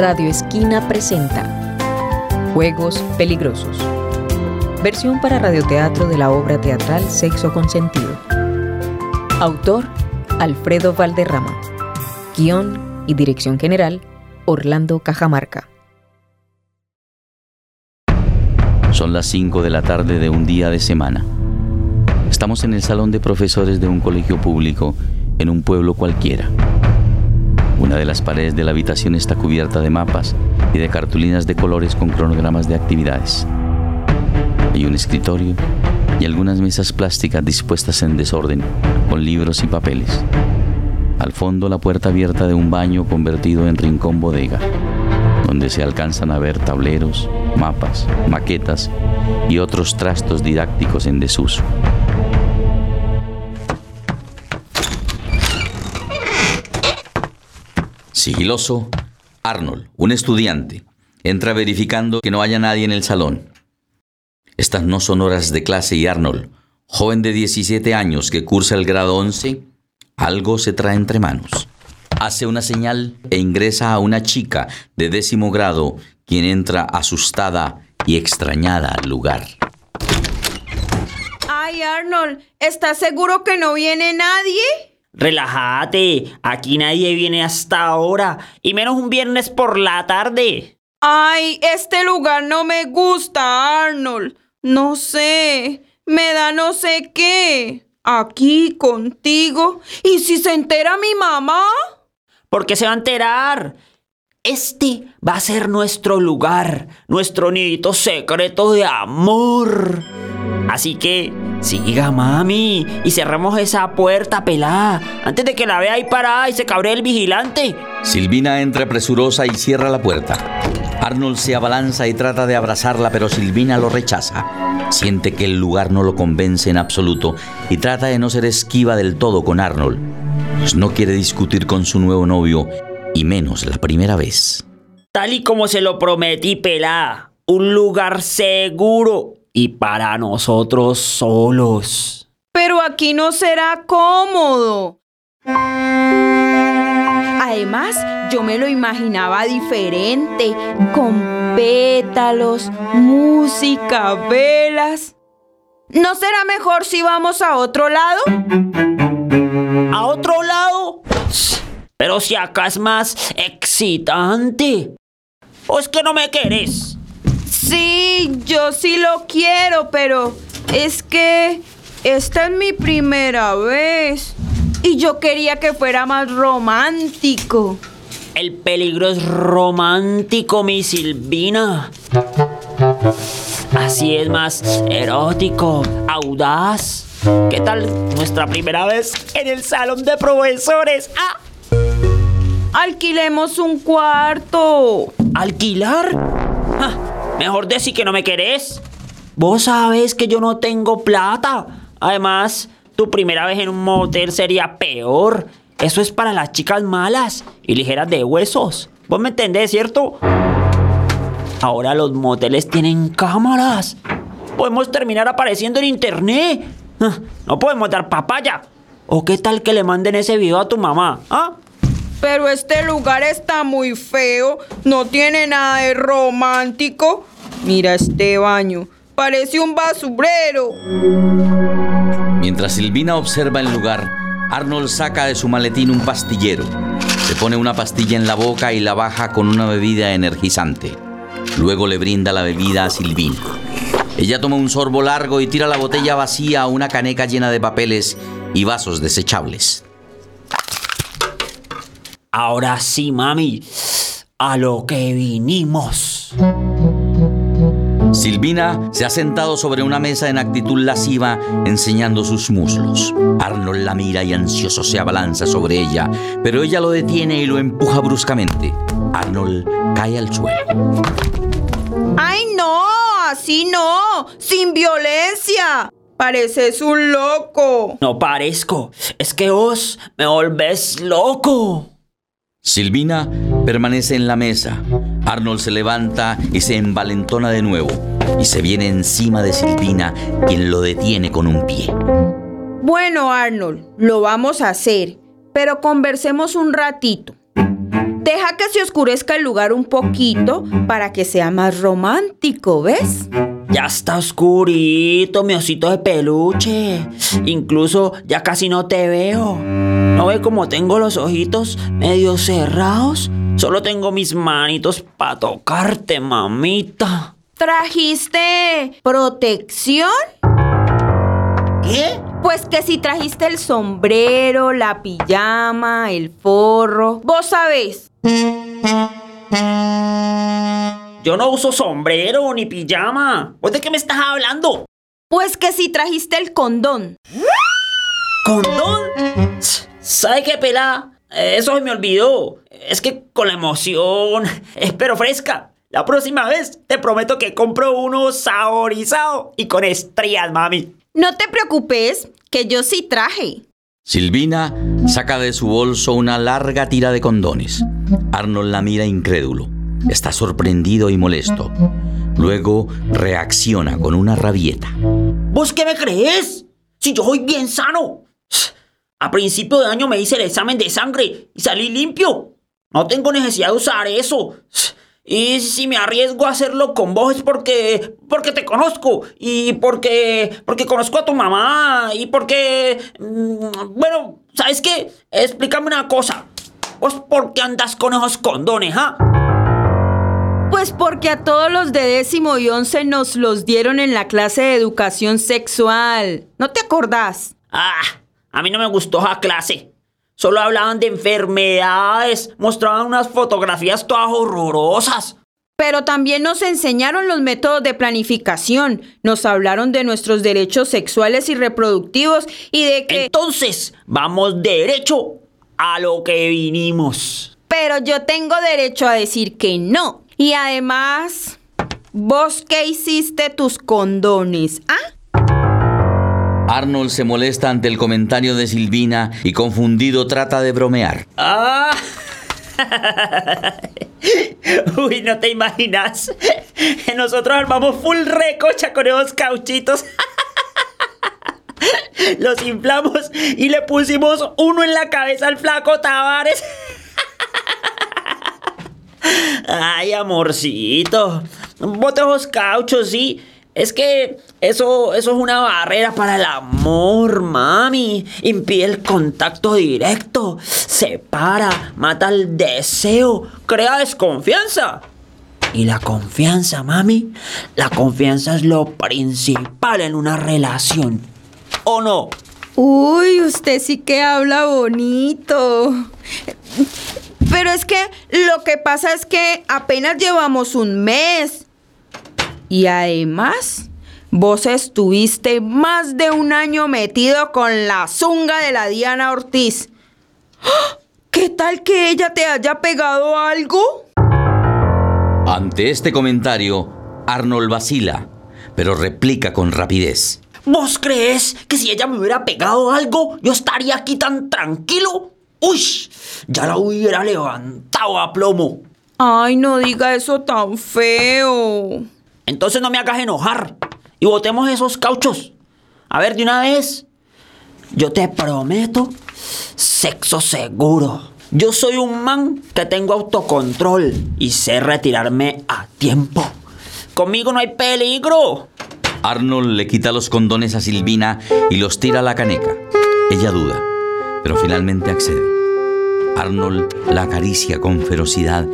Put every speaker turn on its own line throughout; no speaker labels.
Radio Esquina presenta Juegos Peligrosos. Versión para radioteatro de la obra teatral Sexo Consentido. Autor Alfredo Valderrama. Guión y dirección general Orlando Cajamarca.
Son las 5 de la tarde de un día de semana. Estamos en el salón de profesores de un colegio público en un pueblo cualquiera. Una de las paredes de la habitación está cubierta de mapas y de cartulinas de colores con cronogramas de actividades. Hay un escritorio y algunas mesas plásticas dispuestas en desorden, con libros y papeles. Al fondo la puerta abierta de un baño convertido en rincón bodega, donde se alcanzan a ver tableros, mapas, maquetas y otros trastos didácticos en desuso. Sigiloso, Arnold, un estudiante, entra verificando que no haya nadie en el salón. Estas no son horas de clase y Arnold, joven de 17 años que cursa el grado 11, algo se trae entre manos. Hace una señal e ingresa a una chica de décimo grado, quien entra asustada y extrañada al lugar.
Ay, Arnold, ¿estás seguro que no viene nadie?
Relájate, aquí nadie viene hasta ahora, y menos un viernes por la tarde.
Ay, este lugar no me gusta, Arnold. No sé, me da no sé qué. Aquí contigo. ¿Y si se entera mi mamá?
¿Por qué se va a enterar? Este va a ser nuestro lugar, nuestro nidito secreto de amor. Así que siga, mami, y cerramos esa puerta pelada antes de que la vea ahí parada y se cabre el vigilante.
Silvina entra presurosa y cierra la puerta. Arnold se abalanza y trata de abrazarla, pero Silvina lo rechaza. Siente que el lugar no lo convence en absoluto y trata de no ser esquiva del todo con Arnold. Pues no quiere discutir con su nuevo novio, y menos la primera vez.
Tal y como se lo prometí, pelada. Un lugar seguro y para nosotros solos.
Pero aquí no será cómodo. Además, yo me lo imaginaba diferente, con pétalos, música, velas. ¿No será mejor si vamos a otro lado?
¿A otro lado? Pero si acá es más excitante. ¿O es que no me querés?
Sí, yo sí lo quiero, pero es que esta es mi primera vez. Y yo quería que fuera más romántico.
El peligro es romántico, mi Silvina. Así es más erótico, audaz. ¿Qué tal nuestra primera vez en el salón de profesores? ¡Ah!
Alquilemos un cuarto.
¿Alquilar? Ah, mejor decir que no me querés. Vos sabes que yo no tengo plata. Además, tu primera vez en un motel sería peor. Eso es para las chicas malas y ligeras de huesos. ¿Vos me entendés, cierto? Ahora los moteles tienen cámaras. Podemos terminar apareciendo en internet. Ah, no podemos dar papaya. ¿O qué tal que le manden ese video a tu mamá? ¿Ah?
Pero este lugar está muy feo, no tiene nada de romántico. Mira este baño, parece un basurero.
Mientras Silvina observa el lugar, Arnold saca de su maletín un pastillero. Le pone una pastilla en la boca y la baja con una bebida energizante. Luego le brinda la bebida a Silvina. Ella toma un sorbo largo y tira la botella vacía a una caneca llena de papeles y vasos desechables.
Ahora sí, mami, a lo que vinimos.
Silvina se ha sentado sobre una mesa en actitud lasciva, enseñando sus muslos. Arnold la mira y ansioso se abalanza sobre ella, pero ella lo detiene y lo empuja bruscamente. Arnold cae al suelo.
¡Ay, no! Así no, sin violencia. Pareces un loco.
No parezco, es que vos me volvés loco.
Silvina permanece en la mesa. Arnold se levanta y se envalentona de nuevo y se viene encima de Silvina, quien lo detiene con un pie.
Bueno, Arnold, lo vamos a hacer, pero conversemos un ratito. Deja que se oscurezca el lugar un poquito para que sea más romántico, ¿ves?
Ya está oscurito, mi osito de peluche. Incluso ya casi no te veo. ¿No ve cómo tengo los ojitos medio cerrados? Solo tengo mis manitos para tocarte, mamita.
¿Trajiste protección?
¿Qué?
Pues que si trajiste el sombrero, la pijama, el forro, vos sabés.
Yo no uso sombrero ni pijama. ¿Vos de qué me estás hablando?
Pues que si trajiste el condón.
¿Condón? ¿Sabe qué, pelada? Eso se me olvidó. Es que con la emoción. Espero fresca. La próxima vez te prometo que compro uno saborizado y con estrías, mami.
No te preocupes, que yo sí traje.
Silvina saca de su bolso una larga tira de condones. Arnold la mira incrédulo. Está sorprendido y molesto. Luego reacciona con una rabieta.
¿Vos qué me crees? Si yo soy bien sano. A principio de año me hice el examen de sangre y salí limpio. No tengo necesidad de usar eso. Y si me arriesgo a hacerlo con vos es porque porque te conozco y porque porque conozco a tu mamá y porque mm, bueno, ¿sabes qué? Explícame una cosa. ¿Vos por qué andas con esos condones, ah?
Pues porque a todos los de décimo y once nos los dieron en la clase de educación sexual. ¿No te acordás?
Ah, a mí no me gustó esa clase. Solo hablaban de enfermedades, mostraban unas fotografías todas horrorosas.
Pero también nos enseñaron los métodos de planificación, nos hablaron de nuestros derechos sexuales y reproductivos y de que...
Entonces, vamos derecho a lo que vinimos.
Pero yo tengo derecho a decir que no. Y además, ¿vos qué hiciste tus condones? ¿Ah?
Arnold se molesta ante el comentario de Silvina y confundido trata de bromear.
Ah. Uy, no te imaginas. Nosotros armamos full recocha con esos cauchitos. Los inflamos y le pusimos uno en la cabeza al flaco Tavares. Ay, amorcito. Esos cauchos, sí. Es que eso, eso es una barrera para el amor, mami. Impide el contacto directo. Separa, mata el deseo, crea desconfianza. Y la confianza, mami, la confianza es lo principal en una relación. ¿O no?
Uy, usted sí que habla bonito. Pero es que lo que pasa es que apenas llevamos un mes. Y además, vos estuviste más de un año metido con la zunga de la Diana Ortiz. ¡Ah! ¿Qué tal que ella te haya pegado algo?
Ante este comentario, Arnold vacila, pero replica con rapidez.
¿Vos crees que si ella me hubiera pegado algo, yo estaría aquí tan tranquilo? ¡Uy! Ya la hubiera levantado a plomo.
Ay, no diga eso tan feo.
Entonces no me hagas enojar y botemos esos cauchos. A ver, de una vez. Yo te prometo sexo seguro. Yo soy un man que tengo autocontrol y sé retirarme a tiempo. Conmigo no hay peligro.
Arnold le quita los condones a Silvina y los tira a la caneca. Ella duda, pero finalmente accede. Arnold la acaricia con ferocidad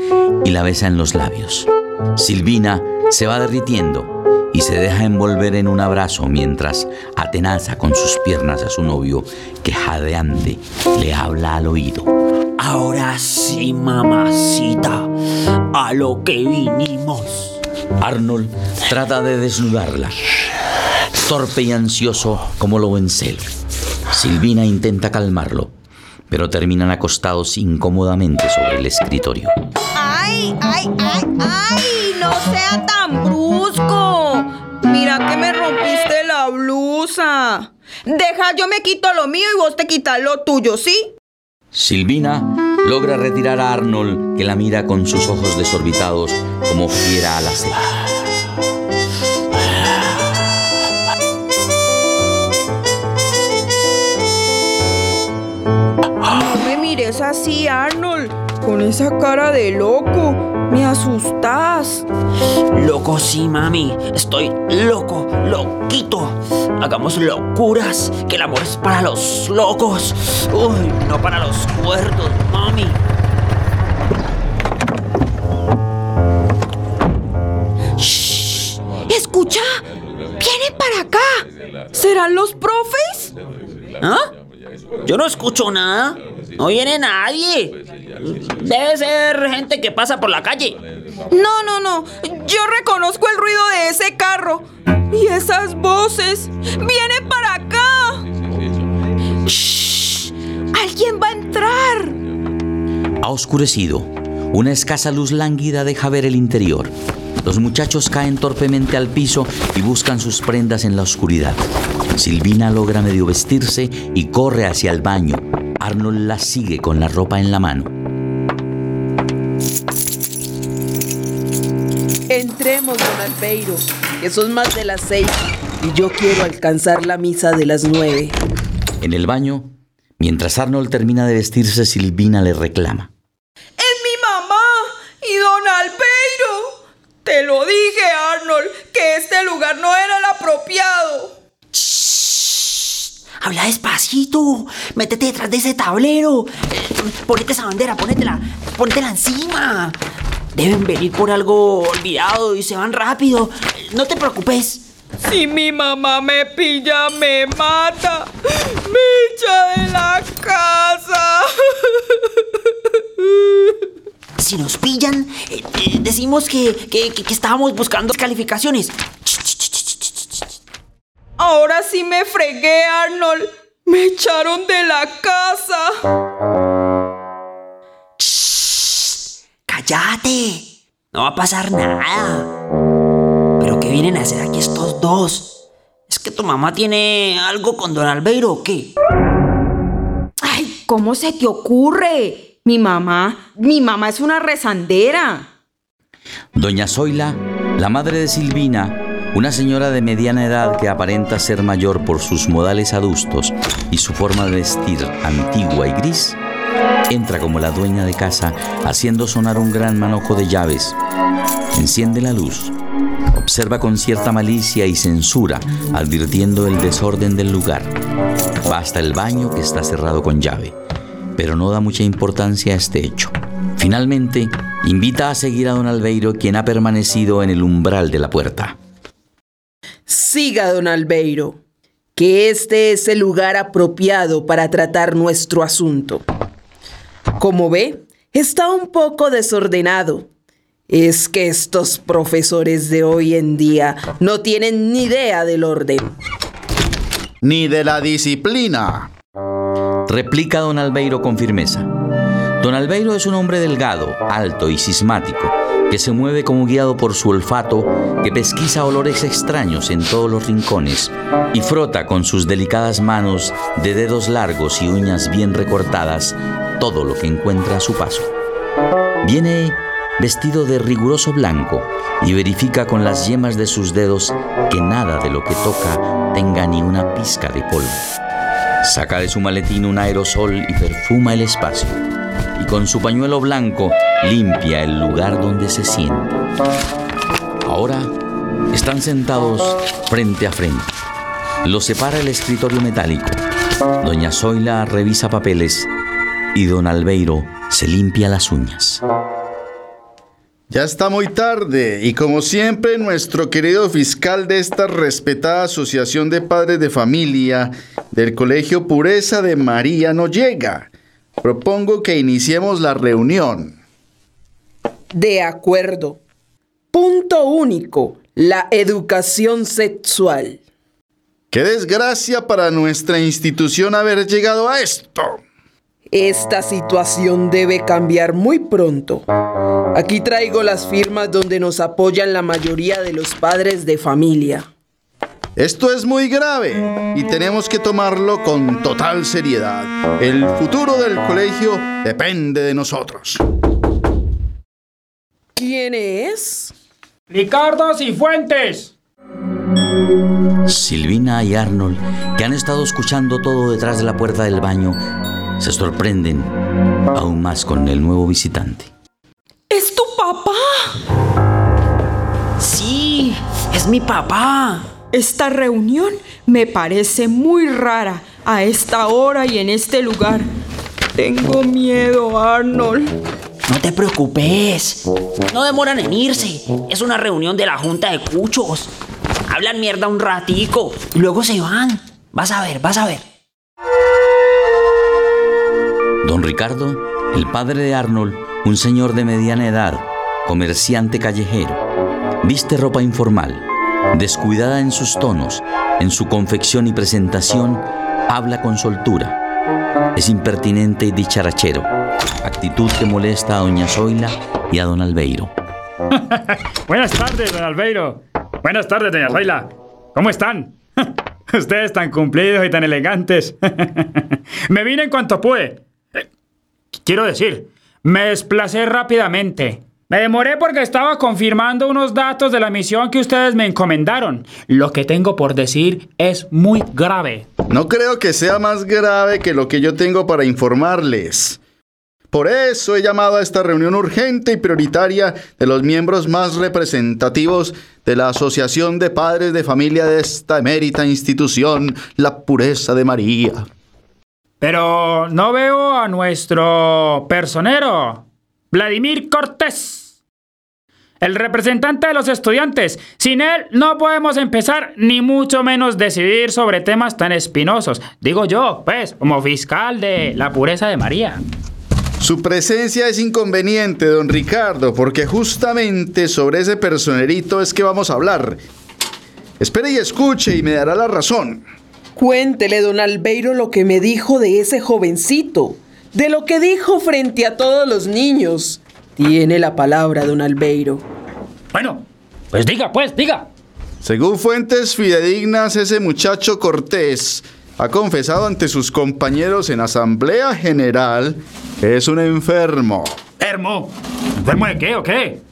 y la besa en los labios. Silvina se va derritiendo y se deja envolver en un abrazo mientras atenaza con sus piernas a su novio que jadeante le habla al oído.
Ahora sí, mamacita, a lo que vinimos.
Arnold trata de desnudarla, torpe y ansioso como lo vencel. Silvina intenta calmarlo, pero terminan acostados incómodamente sobre el escritorio.
¡Ay, ay, ay, ay! ¡No sea tan brusco! Mira que me rompiste la blusa. Deja, yo me quito lo mío y vos te quitas lo tuyo, ¿sí?
Silvina logra retirar a Arnold, que la mira con sus ojos desorbitados como fiera a la sed.
Mires así, Arnold. con esa cara de loco. Me asustas.
Loco sí, mami. Estoy loco, loquito. Hagamos locuras, que el amor es para los locos. Uy, no para los cuerdos, mami.
Shh, escucha, vienen para acá. ¿Serán los profes?
¿Ah? Yo no escucho nada. No viene nadie. Debe ser gente que pasa por la calle.
No, no, no. Yo reconozco el ruido de ese carro. Y esas voces. Vienen para acá. Shh, alguien va a entrar.
Ha oscurecido. Una escasa luz lánguida deja ver el interior. Los muchachos caen torpemente al piso y buscan sus prendas en la oscuridad. Silvina logra medio vestirse y corre hacia el baño. Arnold la sigue con la ropa en la mano.
Entremos, don Albeiro, que son más de las seis y yo quiero alcanzar la misa de las nueve.
En el baño, mientras Arnold termina de vestirse, Silvina le reclama.
Es mi mamá y don Albeiro. Te lo dije, Arnold, que este lugar no era el apropiado.
Habla despacito. Métete detrás de ese tablero. Ponete esa bandera, ponétela. Ponétela encima. Deben venir por algo olvidado y se van rápido. No te preocupes.
Si mi mamá me pilla, me mata. Me echa de la casa.
Si nos pillan, eh, eh, decimos que, que- que- que estábamos buscando calificaciones.
Ahora sí me fregué, Arnold. Me echaron de la casa.
¡Cállate! No va a pasar nada. ¿Pero qué vienen a hacer aquí estos dos? ¿Es que tu mamá tiene algo con Don Albeiro o qué?
Ay, ¿cómo se te ocurre? Mi mamá, mi mamá es una rezandera.
Doña Zoila, la madre de Silvina, una señora de mediana edad que aparenta ser mayor por sus modales adustos y su forma de vestir antigua y gris, entra como la dueña de casa haciendo sonar un gran manojo de llaves. Enciende la luz, observa con cierta malicia y censura, advirtiendo el desorden del lugar. Va hasta el baño que está cerrado con llave, pero no da mucha importancia a este hecho. Finalmente, invita a seguir a don Albeiro, quien ha permanecido en el umbral de la puerta.
Siga, don Albeiro, que este es el lugar apropiado para tratar nuestro asunto. Como ve, está un poco desordenado. Es que estos profesores de hoy en día no tienen ni idea del orden.
Ni de la disciplina.
Replica don Albeiro con firmeza. Don Albeiro es un hombre delgado, alto y cismático, que se mueve como guiado por su olfato, que pesquisa olores extraños en todos los rincones y frota con sus delicadas manos de dedos largos y uñas bien recortadas todo lo que encuentra a su paso. Viene vestido de riguroso blanco y verifica con las yemas de sus dedos que nada de lo que toca tenga ni una pizca de polvo. Saca de su maletín un aerosol y perfuma el espacio. Y con su pañuelo blanco limpia el lugar donde se sienta. Ahora están sentados frente a frente. Los separa el escritorio metálico. Doña Zoila revisa papeles y don Albeiro se limpia las uñas.
Ya está muy tarde y como siempre nuestro querido fiscal de esta respetada Asociación de Padres de Familia del Colegio Pureza de María no llega. Propongo que iniciemos la reunión.
De acuerdo. Punto único, la educación sexual.
Qué desgracia para nuestra institución haber llegado a esto.
Esta situación debe cambiar muy pronto. Aquí traigo las firmas donde nos apoyan la mayoría de los padres de familia.
Esto es muy grave y tenemos que tomarlo con total seriedad. El futuro del colegio depende de nosotros.
¿Quién es?
Ricardo Cifuentes.
Silvina y Arnold, que han estado escuchando todo detrás de la puerta del baño, se sorprenden aún más con el nuevo visitante.
¿Es tu papá?
Sí, es mi papá.
Esta reunión me parece muy rara a esta hora y en este lugar. Tengo miedo, Arnold.
No te preocupes. No demoran en irse. Es una reunión de la Junta de Cuchos. Hablan mierda un ratico y luego se van. Vas a ver, vas a ver.
Don Ricardo, el padre de Arnold, un señor de mediana edad, comerciante callejero, viste ropa informal, descuidada en sus tonos, en su confección y presentación, habla con soltura. Es impertinente y dicharachero, actitud que molesta a doña Zoila y a don Albeiro.
Buenas tardes, don Albeiro. Buenas tardes, doña Zoila. ¿Cómo están? Ustedes tan cumplidos y tan elegantes. me vine en cuanto pude. Eh, Quiero decir, me desplacé rápidamente. Me demoré porque estaba confirmando unos datos de la misión que ustedes me encomendaron. Lo que tengo por decir es muy grave.
No creo que sea más grave que lo que yo tengo para informarles. Por eso he llamado a esta reunión urgente y prioritaria de los miembros más representativos de la Asociación de Padres de Familia de esta emérita institución, la Pureza de María.
Pero no veo a nuestro personero, Vladimir Cortés. El representante de los estudiantes. Sin él no podemos empezar ni mucho menos decidir sobre temas tan espinosos. Digo yo, pues, como fiscal de la pureza de María.
Su presencia es inconveniente, don Ricardo, porque justamente sobre ese personerito es que vamos a hablar. Espere y escuche y me dará la razón.
Cuéntele, don Albeiro, lo que me dijo de ese jovencito, de lo que dijo frente a todos los niños. Tiene la palabra, don Albeiro.
Bueno, pues diga, pues, diga.
Según fuentes fidedignas, ese muchacho Cortés ha confesado ante sus compañeros en Asamblea General que es un enfermo.
Hermo. ¿Enfermo de qué o qué?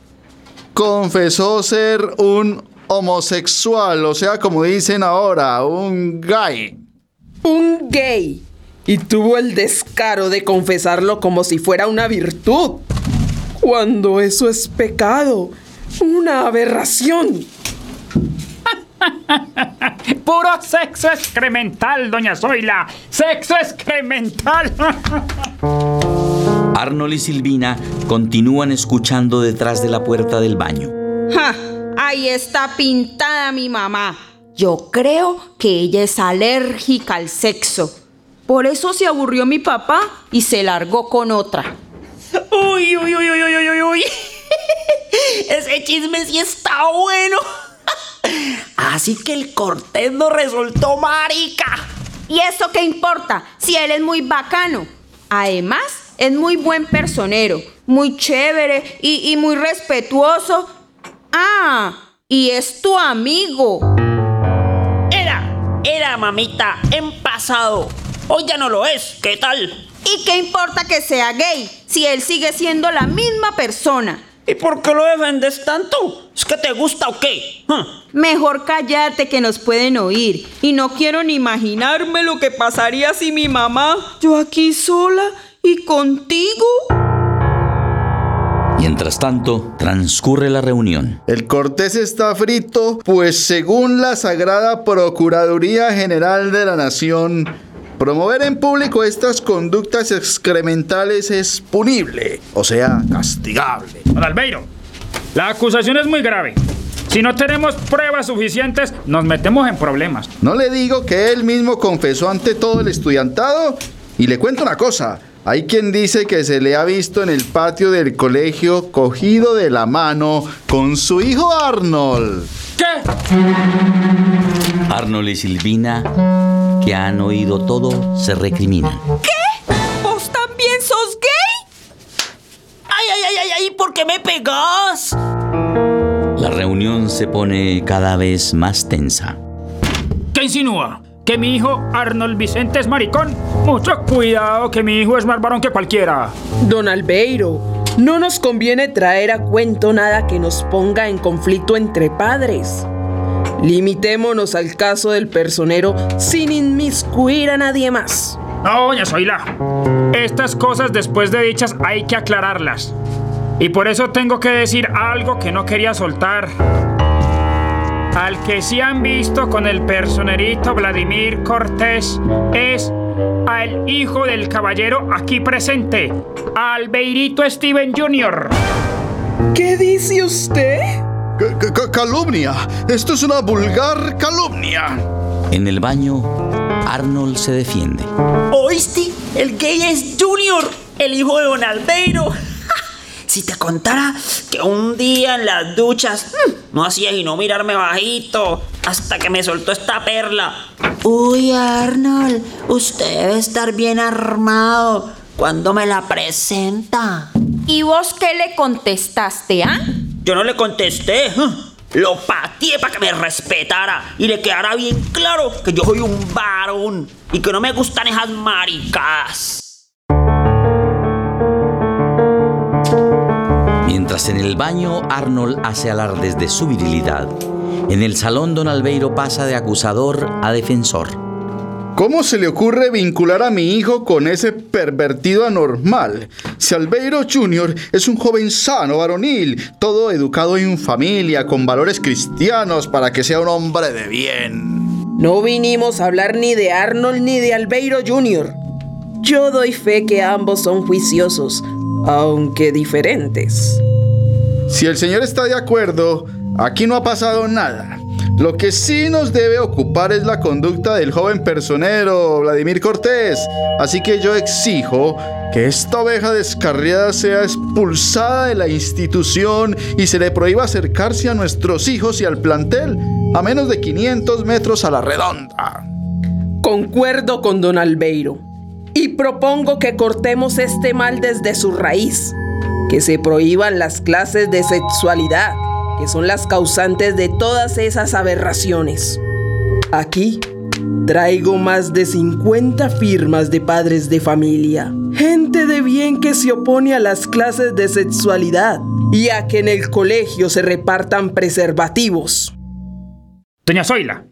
Confesó ser un homosexual, o sea, como dicen ahora, un gay.
Un gay. Y tuvo el descaro de confesarlo como si fuera una virtud. Cuando eso es pecado. Una aberración.
Puro sexo excremental, doña Zoila. Sexo excremental.
Arnold y Silvina continúan escuchando detrás de la puerta del baño.
Ja, ahí está pintada mi mamá. Yo creo que ella es alérgica al sexo. Por eso se aburrió mi papá y se largó con otra.
Uy, uy, uy, uy, uy, uy, uy, uy. Ese chisme sí está bueno. Así que el Cortés no resultó marica.
¿Y eso qué importa? Si él es muy bacano. Además, es muy buen personero, muy chévere y, y muy respetuoso. Ah, y es tu amigo.
Era, era mamita, en pasado. Hoy ya no lo es. ¿Qué tal?
¿Y qué importa que sea gay si él sigue siendo la misma persona?
¿Y por qué lo defendes tanto? ¿Es que te gusta o qué? Huh.
Mejor cállate que nos pueden oír. Y no quiero ni imaginarme lo que pasaría si mi mamá, yo aquí sola y contigo.
Mientras tanto, transcurre la reunión.
El Cortés está frito, pues según la Sagrada Procuraduría General de la Nación, promover en público estas conductas excrementales es punible, o sea, castigable.
Don Albeiro, la acusación es muy grave. Si no tenemos pruebas suficientes, nos metemos en problemas.
No le digo que él mismo confesó ante todo el estudiantado y le cuento una cosa. Hay quien dice que se le ha visto en el patio del colegio cogido de la mano con su hijo Arnold.
¿Qué?
Arnold y Silvina, que han oído todo, se recriminan.
¿Vos también sos gay?
¡Ay, ay, ay, ay, ay! ¿Por qué me pegas?
La reunión se pone cada vez más tensa.
¿Qué insinúa? ¿Que mi hijo Arnold Vicente es maricón? Mucho cuidado, que mi hijo es más varón que cualquiera.
Don Albeiro, no nos conviene traer a cuento nada que nos ponga en conflicto entre padres. Limitémonos al caso del personero sin inmiscuir a nadie más.
No, doña Zoila. Estas cosas después de dichas hay que aclararlas. Y por eso tengo que decir algo que no quería soltar. Al que sí han visto con el personerito Vladimir Cortés es al hijo del caballero aquí presente, Albeirito Steven Jr.
¿Qué dice usted?
C- c- calumnia. Esto es una vulgar calumnia.
En el baño, Arnold se defiende.
¿Oíste? El gay es Junior, el hijo de Don Albeiro. Si te contara que un día en las duchas mm, no hacía sino mirarme bajito hasta que me soltó esta perla. Uy, Arnold, usted debe estar bien armado cuando me la presenta.
¿Y vos qué le contestaste, ah?
Yo no le contesté. mm, Lo pateé para que me respetara y le quedara bien claro que yo soy un varón y que no me gustan esas maricadas.
Mientras en el baño Arnold hace alardes de su virilidad, en el salón don Albeiro pasa de acusador a defensor.
¿Cómo se le ocurre vincular a mi hijo con ese pervertido anormal? Si Albeiro Jr. es un joven sano, varonil, todo educado en familia, con valores cristianos, para que sea un hombre de bien.
No vinimos a hablar ni de Arnold ni de Albeiro Jr. Yo doy fe que ambos son juiciosos, aunque diferentes.
Si el señor está de acuerdo, aquí no ha pasado nada. Lo que sí nos debe ocupar es la conducta del joven personero Vladimir Cortés. Así que yo exijo que esta oveja descarriada sea expulsada de la institución y se le prohíba acercarse a nuestros hijos y al plantel a menos de 500 metros a la redonda.
Concuerdo con don Albeiro y propongo que cortemos este mal desde su raíz, que se prohíban las clases de sexualidad, que son las causantes de todas esas aberraciones. Aquí traigo más de 50 firmas de padres de familia, gente de bien que se opone a las clases de sexualidad y a que en el colegio se repartan preservativos.
Doña Zoila,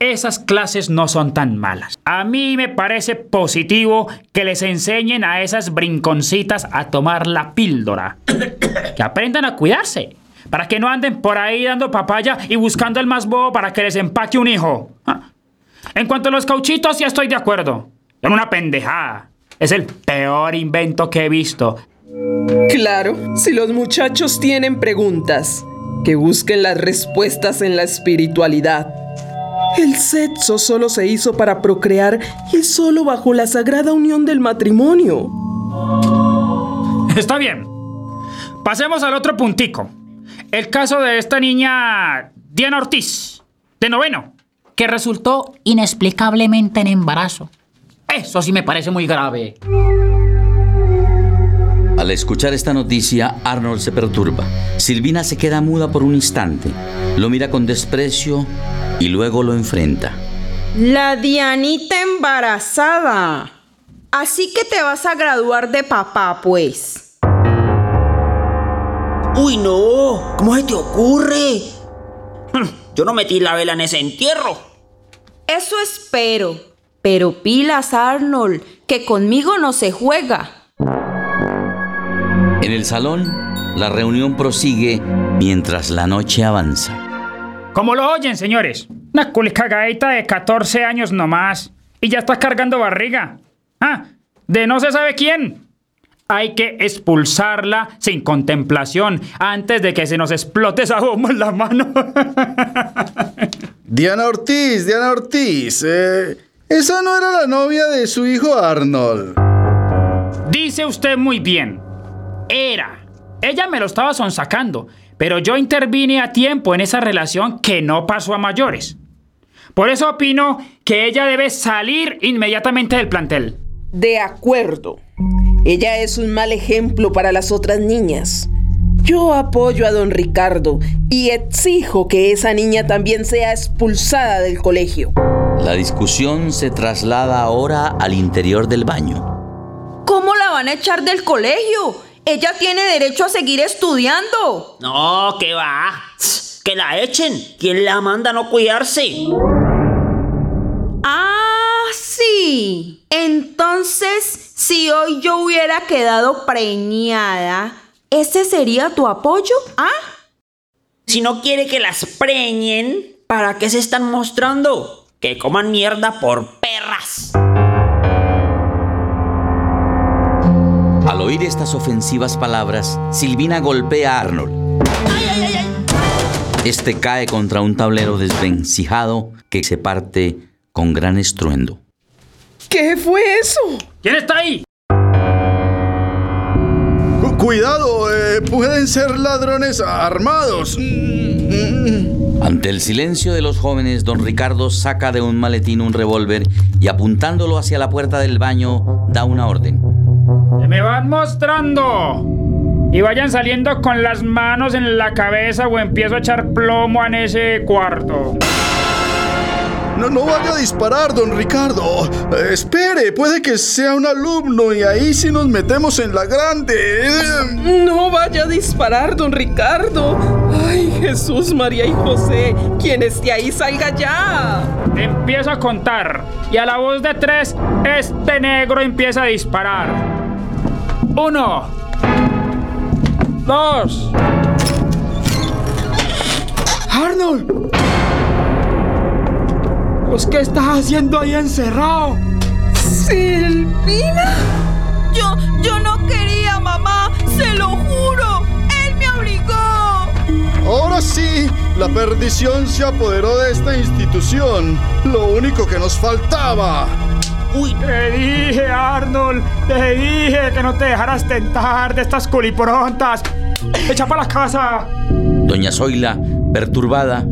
esas clases no son tan malas. A mí me parece positivo que les enseñen a esas brinconcitas a tomar la píldora. Que aprendan a cuidarse. Para que no anden por ahí dando papaya y buscando el más bobo para que les empaque un hijo. Ah. En cuanto a los cauchitos, ya estoy de acuerdo. Son una pendejada. Es el peor invento que he visto.
Claro, si los muchachos tienen preguntas, que busquen las respuestas en la espiritualidad. El sexo solo se hizo para procrear y solo bajo la sagrada unión del matrimonio.
Está bien. Pasemos al otro puntico. El caso de esta niña Diana Ortiz, de noveno, que resultó inexplicablemente en embarazo. Eso sí me parece muy grave.
Al escuchar esta noticia, Arnold se perturba. Silvina se queda muda por un instante, lo mira con desprecio y luego lo enfrenta.
La Dianita embarazada. Así que te vas a graduar de papá, pues.
Uy, no, ¿cómo se te ocurre? Yo no metí la vela en ese entierro.
Eso espero. Pero pilas, Arnold, que conmigo no se juega.
En el salón, la reunión prosigue mientras la noche avanza.
Como lo oyen, señores. Una culicagadita de 14 años nomás. Y ya está cargando barriga. Ah, de no se sabe quién. Hay que expulsarla sin contemplación antes de que se nos explote esa bomba en la mano.
Diana Ortiz, Diana Ortiz. eh, esa no era la novia de su hijo Arnold.
Dice usted muy bien. Era. Ella me lo estaba sonsacando, pero yo intervine a tiempo en esa relación que no pasó a mayores. Por eso opino que ella debe salir inmediatamente del plantel.
De acuerdo. Ella es un mal ejemplo para las otras niñas. Yo apoyo a don Ricardo y exijo que esa niña también sea expulsada del colegio.
La discusión se traslada ahora al interior del baño.
¿Cómo la van a echar del colegio? Ella tiene derecho a seguir estudiando.
No, que va. Que la echen. ¿Quién la manda a no cuidarse?
Sí. Entonces, Si hoy yo hubiera quedado preñada, ¿ese sería tu apoyo? ¿Ah?
Si no quiere que las preñen, ¿para qué se están mostrando? Que coman mierda por perras.
Al oír estas ofensivas palabras, Silvina golpea a Arnold. Este cae contra un tablero desvencijado que se parte con gran estruendo.
¿Qué fue eso?
¿Quién está ahí?
Cu- Cuidado, eh, pueden ser ladrones armados.
Ante el silencio de los jóvenes, don Ricardo saca de un maletín un revólver y apuntándolo hacia la puerta del baño, da una orden.
¡Se me van mostrando! Y vayan saliendo con las manos en la cabeza o empiezo a echar plomo en ese cuarto.
No, no vaya a disparar, don Ricardo. Eh, espere, puede que sea un alumno y ahí sí nos metemos en la grande.
No vaya a disparar, don Ricardo. Ay, Jesús, María y José. Quien esté ahí, salga ya.
Empiezo a contar y a la voz de tres, este negro empieza a disparar. Uno. Dos. Arnold. Pues, ¿qué estás haciendo ahí encerrado?
Silvina.
Yo, yo no quería, mamá, se lo juro. Él me obligó.
Ahora sí, la perdición se apoderó de esta institución. Lo único que nos faltaba.
Te dije, Arnold, te dije que no te dejaras tentar de estas culiprontas. Echa para la casa.
Doña Zoila, perturbada,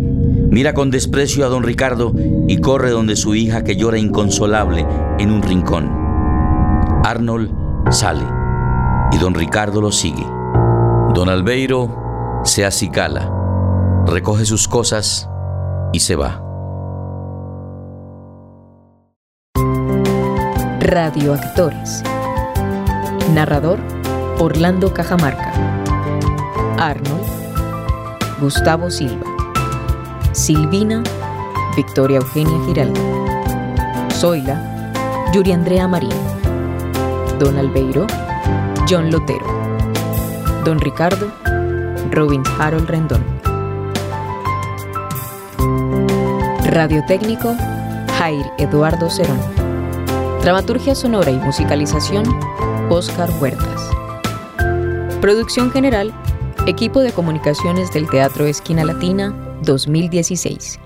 mira con desprecio a don Ricardo y corre donde su hija que llora inconsolable en un rincón. Arnold sale y don Ricardo lo sigue. Don Albeiro se acicala, recoge sus cosas y se va.
Radioactores. Narrador Orlando Cajamarca. Arnold Gustavo Silva. Silvina Victoria Eugenia Giraldo. Zoila Yuri Andrea Marín. Don Albeiro John Lotero. Don Ricardo Robin Harold Rendón. Radiotécnico Jair Eduardo Cerón. Dramaturgia sonora y musicalización, Oscar Huertas. Producción general, Equipo de Comunicaciones del Teatro Esquina Latina 2016.